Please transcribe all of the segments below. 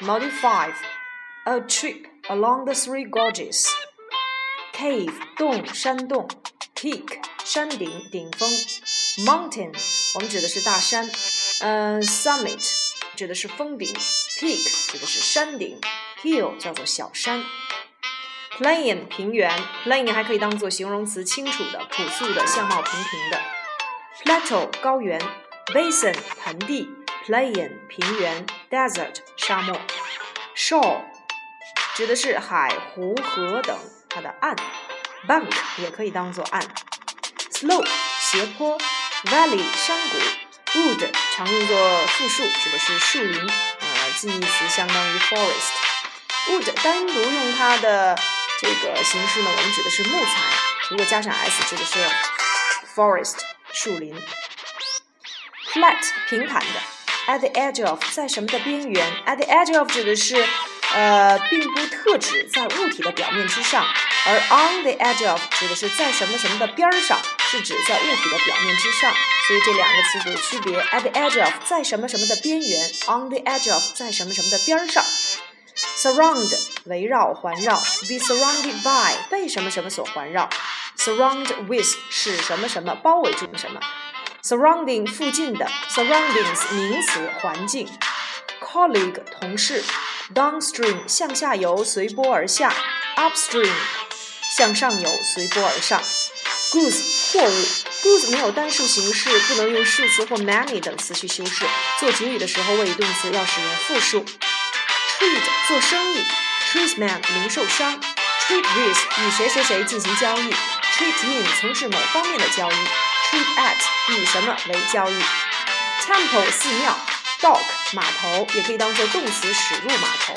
Module Five, a trip along the Three Gorges. Cave 洞山洞，peak 山顶顶峰，mountain 我们指的是大山，嗯、s u m m i t 指的是峰顶，peak 指的是山顶，hill 叫做小山。Plain 平原，plain 还可以当做形容词，清楚的、朴素的、相貌平平的。Plateau 高原，basin 盆地，plain 平原，desert 沙漠。Shore 指的是海、湖、河等它的岸，bank 也可以当做岸。Slope 斜坡，valley 山谷，wood 常用作复数，指的是树林，呃，近义词相当于 forest。wood 单独用它的这个形式呢，我们指的是木材，如果加上 s，指的是 forest 树林。Flat 平坦的，at the edge of 在什么的边缘，at the edge of 指的是呃，并不特指在物体的表面之上，而 on the edge of 指的是在什么什么的边儿上，是指在物体的表面之上。所以这两个词组的区别：at the edge of 在什么什么的边缘，on the edge of 在什么什么的边儿上。Surround 围绕环绕，be surrounded by 被什么什么所环绕，surround with 使什么什么包围住什么。，surrounding 附近的，surroundings 名词环境，colleague 同事，downstream 向下游随波而下，upstream 向上游随波而上，goods 货物，goods 没有单数形式，不能用数词或 many 等词去修饰，做主语的时候谓语动词要使用复数。Trade 做生意，tradesman 零售商，trade with 与谁谁谁进行交易，trade in 从事某方面的交易 e at 以什么为交易，temple 寺庙，dock 码头也可以当做动词驶入码头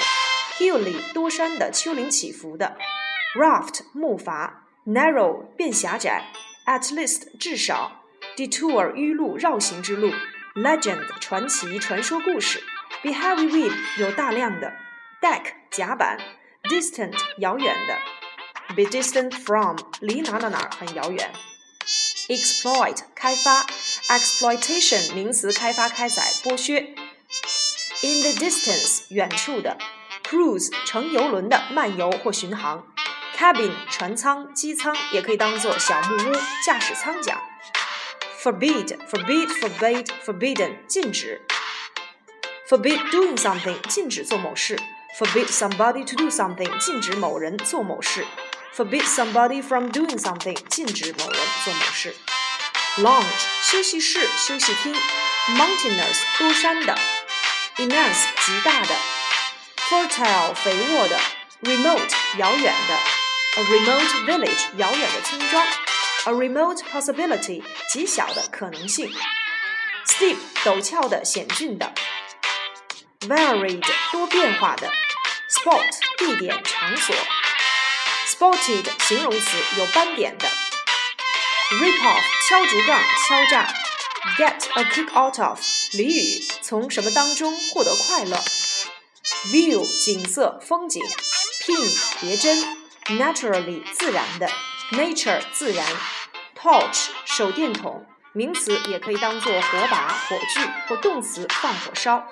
，hilly 多山的丘陵起伏的，raft 木筏，narrow 变狭窄，at least 至少，detour 迂路绕行之路，legend 传奇传说故事。Be heavy with 有大量的，deck 甲板，distant 遥远的，be distant from 离哪哪哪很遥远，exploit 开发，exploitation 名词开发开采剥削，in the distance 远处的，cruise 乘游轮的漫游或巡航，cabin 船舱机舱也可以当做小木屋驾驶舱讲，forbid forbid forbade forbidden 禁止。Forbid doing something，禁止做某事。Forbid somebody to do something，禁止某人做某事。Forbid somebody from doing something，禁止某人做某事。Lounge，休息室、休息厅。Mountainous，多山的。Immense，极大的。Fertile，肥沃的。Remote，遥远的。A remote village，遥远的村庄。A remote possibility，极小的可能性。Steep，陡峭的、险峻的。varied 多变化的，spot 地点场所 ，spotted 形容词有斑点的，rip off 敲竹杠敲诈，get a kick out of 俚语从什么当中获得快乐，view 景色风景，pin 别针，naturally 自然的，nature 自然，torch 手电筒。名词也可以当做火把火炬或动词放火烧。